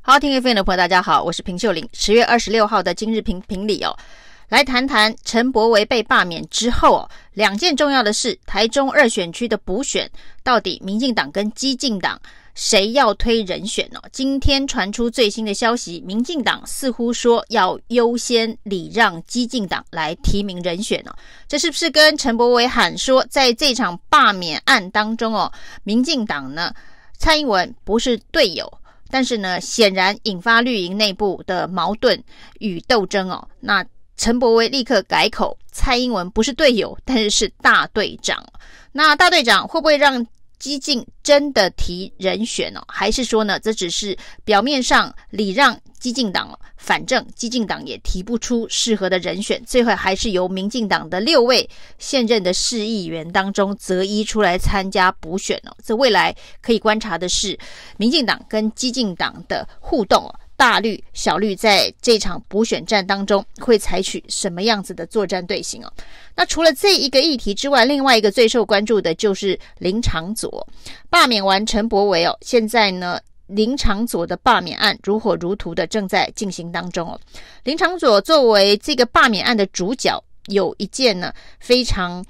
好，听 FM 的朋友，大家好，我是平秀玲。十月二十六号的今日评评理哦，来谈谈陈柏惟被罢免之后哦，两件重要的事：台中二选区的补选，到底民进党跟激进党谁要推人选呢？今天传出最新的消息，民进党似乎说要优先礼让激进党来提名人选呢。这是不是跟陈柏惟喊说，在这场罢免案当中哦，民进党呢，蔡英文不是队友，但是呢，显然引发绿营内部的矛盾与斗争哦。那陈柏惟立刻改口，蔡英文不是队友，但是是大队长。那大队长会不会让激进真的提人选哦？还是说呢，这只是表面上礼让激进党，反正激进党也提不出适合的人选，最后还是由民进党的六位现任的市议员当中择一出来参加补选哦。这未来可以观察的是，民进党跟激进党的互动大绿、小绿在这场补选战当中会采取什么样子的作战队形哦？那除了这一个议题之外，另外一个最受关注的就是林长佐罢免完陈柏惟哦，现在呢，林长佐的罢免案如火如荼的正在进行当中哦。林长佐作为这个罢免案的主角，有一件呢非常。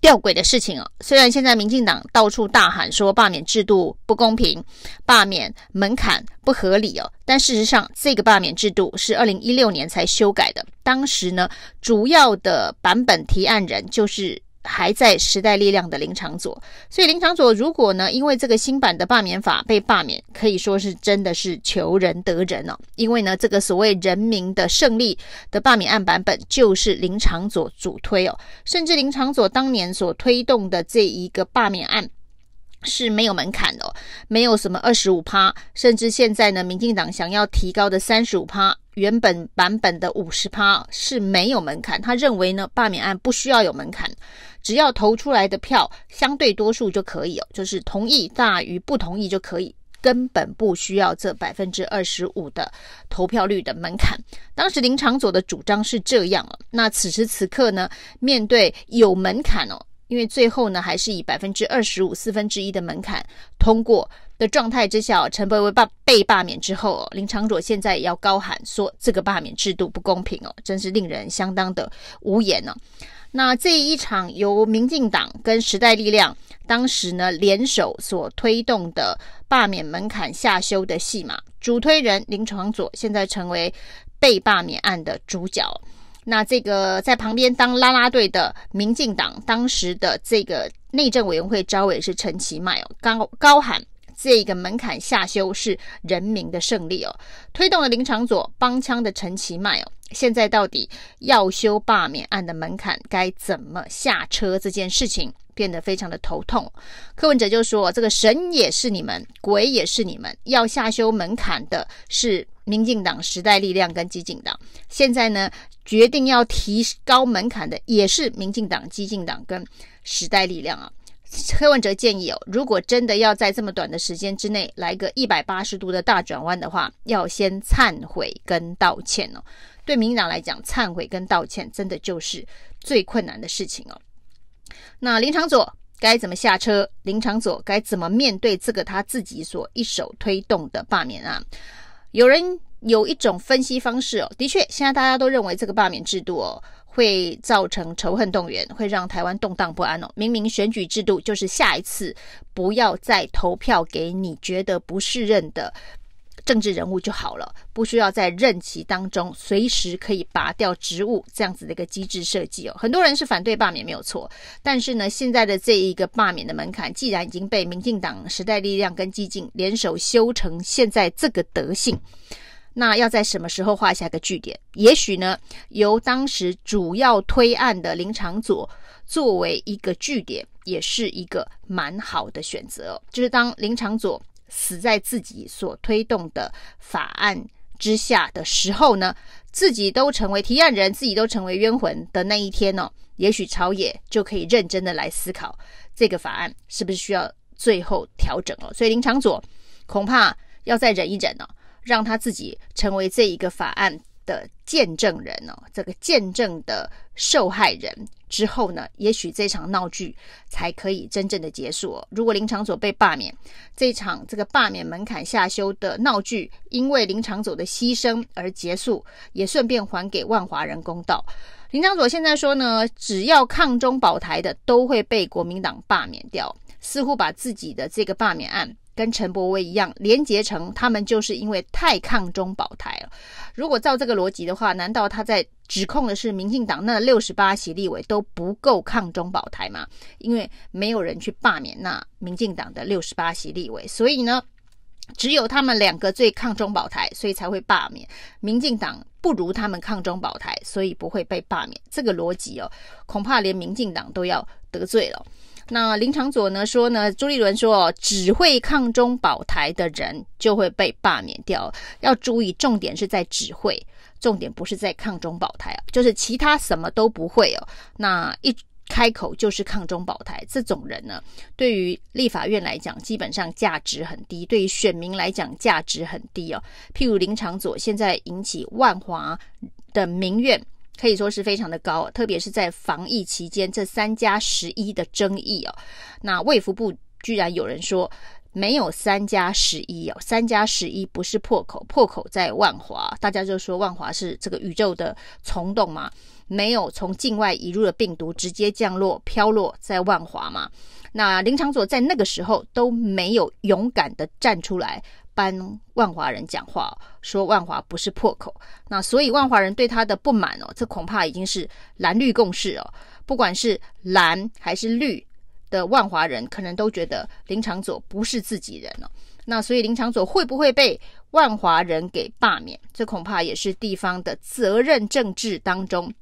吊诡的事情哦，虽然现在民进党到处大喊说罢免制度不公平，罢免门槛不合理哦，但事实上这个罢免制度是二零一六年才修改的，当时呢主要的版本提案人就是。还在时代力量的林长佐，所以林长佐如果呢，因为这个新版的罢免法被罢免，可以说是真的是求仁得仁哦。因为呢，这个所谓人民的胜利的罢免案版本就是林长佐主推哦，甚至林长佐当年所推动的这一个罢免案是没有门槛的哦，没有什么二十五趴，甚至现在呢，民进党想要提高的三十五趴。原本版本的五十趴是没有门槛，他认为呢，罢免案不需要有门槛，只要投出来的票相对多数就可以哦，就是同意大于不同意就可以，根本不需要这百分之二十五的投票率的门槛。当时林长佐的主张是这样哦，那此时此刻呢，面对有门槛哦，因为最后呢还是以百分之二十五四分之一的门槛通过。的状态之下，陈柏惟罢被罢免之后，林长佐现在也要高喊说这个罢免制度不公平哦，真是令人相当的无言呢、哦。那这一场由民进党跟时代力量当时呢联手所推动的罢免门槛下修的戏码，主推人林长佐现在成为被罢免案的主角。那这个在旁边当啦啦队的民进党当时的这个内政委员会召委是陈其迈哦，高高喊。这个门槛下修是人民的胜利哦，推动了林昶佐帮腔的陈其迈哦，现在到底要修罢免案的门槛该怎么下车？这件事情变得非常的头痛。柯文哲就说：“这个神也是你们，鬼也是你们，要下修门槛的是民进党、时代力量跟激进党。现在呢，决定要提高门槛的也是民进党、激进党跟时代力量啊。”柯文哲建议哦，如果真的要在这么短的时间之内来个一百八十度的大转弯的话，要先忏悔跟道歉哦。对民党来讲，忏悔跟道歉真的就是最困难的事情哦。那林长佐该怎么下车？林长佐该怎么面对这个他自己所一手推动的罢免案？有人有一种分析方式哦，的确，现在大家都认为这个罢免制度哦。会造成仇恨动员，会让台湾动荡不安哦。明明选举制度就是下一次不要再投票给你觉得不适任的政治人物就好了，不需要在任期当中随时可以拔掉职务这样子的一个机制设计哦。很多人是反对罢免没有错，但是呢，现在的这一个罢免的门槛既然已经被民进党、时代力量跟激进联手修成现在这个德性。那要在什么时候画下个句点？也许呢，由当时主要推案的林长佐作为一个据点，也是一个蛮好的选择。就是当林长佐死在自己所推动的法案之下的时候呢，自己都成为提案人，自己都成为冤魂的那一天哦，也许朝野就可以认真的来思考这个法案是不是需要最后调整哦。所以林长佐恐怕要再忍一忍哦。让他自己成为这一个法案的见证人哦，这个见证的受害人之后呢，也许这场闹剧才可以真正的结束。如果林长佐被罢免，这场这个罢免门槛下修的闹剧，因为林长佐的牺牲而结束，也顺便还给万华人公道。林长佐现在说呢，只要抗中保台的都会被国民党罢免掉，似乎把自己的这个罢免案。跟陈柏威一样，连结成他们就是因为太抗中保台了。如果照这个逻辑的话，难道他在指控的是民进党那六十八席立委都不够抗中保台吗？因为没有人去罢免那民进党的六十八席立委，所以呢，只有他们两个最抗中保台，所以才会罢免。民进党不如他们抗中保台，所以不会被罢免。这个逻辑哦，恐怕连民进党都要得罪了。那林长佐呢说呢，朱立伦说哦，只会抗中保台的人就会被罢免掉。要注意，重点是在只会，重点不是在抗中保台啊，就是其他什么都不会哦。那一开口就是抗中保台，这种人呢，对于立法院来讲，基本上价值很低；对于选民来讲，价值很低哦。譬如林长佐现在引起万华的民怨。可以说是非常的高，特别是在防疫期间这三加十一的争议哦。那卫福部居然有人说没有三加十一哦，三加十一不是破口，破口在万华，大家就说万华是这个宇宙的虫洞嘛，没有从境外移入的病毒直接降落飘落在万华嘛。那林长佐在那个时候都没有勇敢的站出来。帮万华人讲话，说万华不是破口，那所以万华人对他的不满哦，这恐怕已经是蓝绿共识哦。不管是蓝还是绿的万华人，可能都觉得林长佐不是自己人哦。那所以林长佐会不会被万华人给罢免？这恐怕也是地方的责任政治当中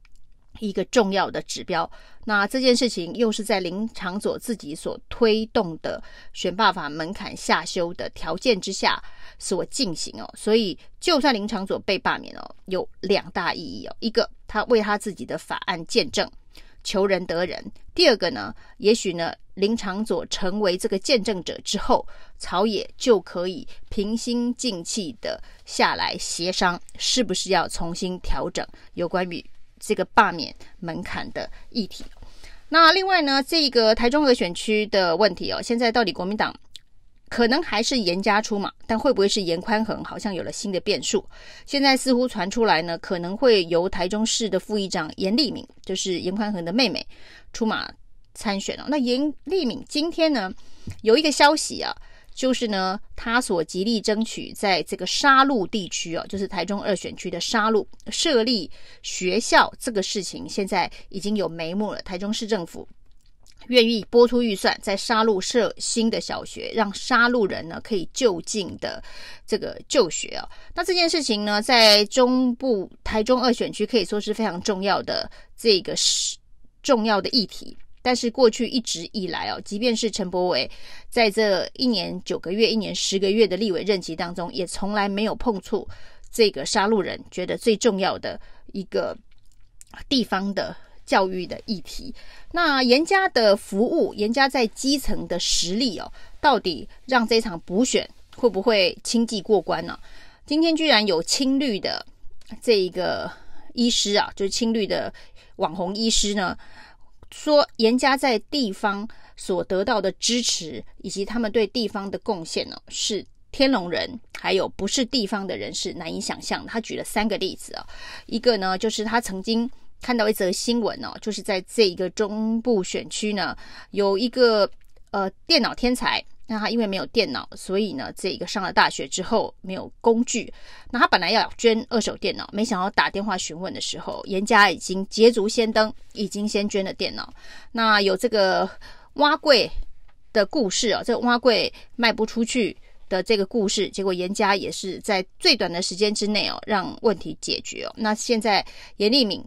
一个重要的指标。那这件事情又是在林长佐自己所推动的选罢法门槛下修的条件之下所进行哦，所以就算林长佐被罢免哦，有两大意义哦，一个他为他自己的法案见证，求仁得仁；第二个呢，也许呢林长佐成为这个见证者之后，朝野就可以平心静气的下来协商，是不是要重新调整有关于。这个罢免门槛的议题，那另外呢，这个台中二选区的问题哦，现在到底国民党可能还是严家出马，但会不会是严宽恒？好像有了新的变数。现在似乎传出来呢，可能会由台中市的副议长严立敏，就是严宽恒的妹妹出马参选哦。那严立敏今天呢，有一个消息啊。就是呢，他所极力争取在这个沙鹿地区哦，就是台中二选区的沙鹿设立学校这个事情，现在已经有眉目了。台中市政府愿意拨出预算，在沙鹿设新的小学，让沙鹿人呢可以就近的这个就学哦。那这件事情呢，在中部台中二选区可以说是非常重要的这个是重要的议题。但是过去一直以来哦，即便是陈柏伟在这一年九个月、一年十个月的立委任期当中，也从来没有碰触这个杀鹿人觉得最重要的一个地方的教育的议题。那严家的服务，严家在基层的实力哦，到底让这场补选会不会轻易过关呢、今天居然有青绿的这一个医师啊，就是青绿的网红医师呢。说严家在地方所得到的支持，以及他们对地方的贡献呢，是天龙人还有不是地方的人是难以想象。他举了三个例子啊，一个呢就是他曾经看到一则新闻哦，就是在这一个中部选区呢，有一个呃电脑天才。那他因为没有电脑，所以呢，这个上了大学之后没有工具。那他本来要捐二手电脑，没想到打电话询问的时候，严家已经捷足先登，已经先捐了电脑。那有这个挖柜的故事哦，这个碗粿卖不出去的这个故事，结果严家也是在最短的时间之内哦，让问题解决哦。那现在严立敏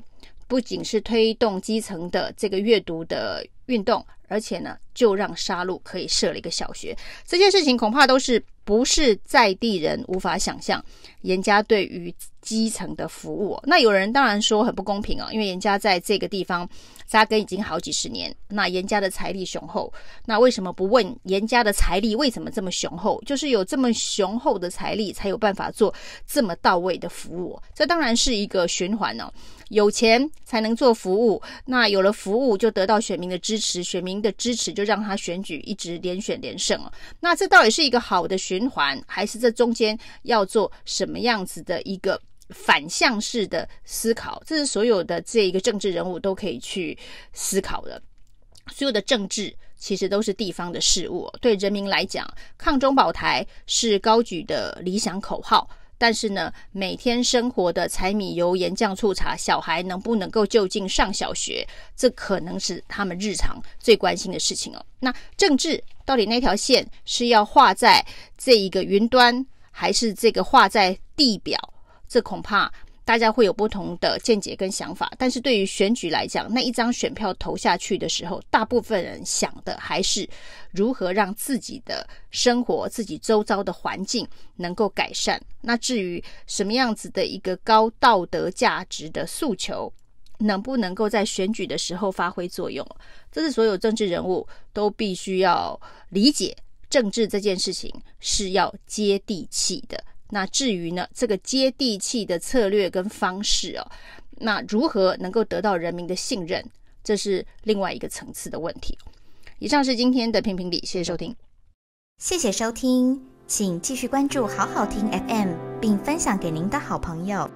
不仅是推动基层的这个阅读的运动。而且呢，就让沙鹿可以设了一个小学，这件事情恐怕都是不是在地人无法想象。严家对于基层的服务。那有人当然说很不公平啊，因为严家在这个地方扎根已经好几十年，那严家的财力雄厚，那为什么不问严家的财力为什么这么雄厚？就是有这么雄厚的财力，才有办法做这么到位的服务。这当然是一个循环哦。有钱才能做服务，那有了服务就得到选民的支持，选民的支持就让他选举一直连选连胜哦。那这到底是一个好的循环，还是这中间要做什么样子的一个反向式的思考？这是所有的这一个政治人物都可以去思考的。所有的政治其实都是地方的事物，对人民来讲，抗中保台是高举的理想口号。但是呢，每天生活的柴米油盐酱醋茶，小孩能不能够就近上小学，这可能是他们日常最关心的事情哦。那政治到底那条线是要画在这一个云端，还是这个画在地表？这恐怕。大家会有不同的见解跟想法，但是对于选举来讲，那一张选票投下去的时候，大部分人想的还是如何让自己的生活、自己周遭的环境能够改善。那至于什么样子的一个高道德价值的诉求，能不能够在选举的时候发挥作用，这是所有政治人物都必须要理解。政治这件事情是要接地气的。那至于呢，这个接地气的策略跟方式哦，那如何能够得到人民的信任，这是另外一个层次的问题。以上是今天的评评理，谢谢收听，谢谢收听，请继续关注好好听 FM，并分享给您的好朋友。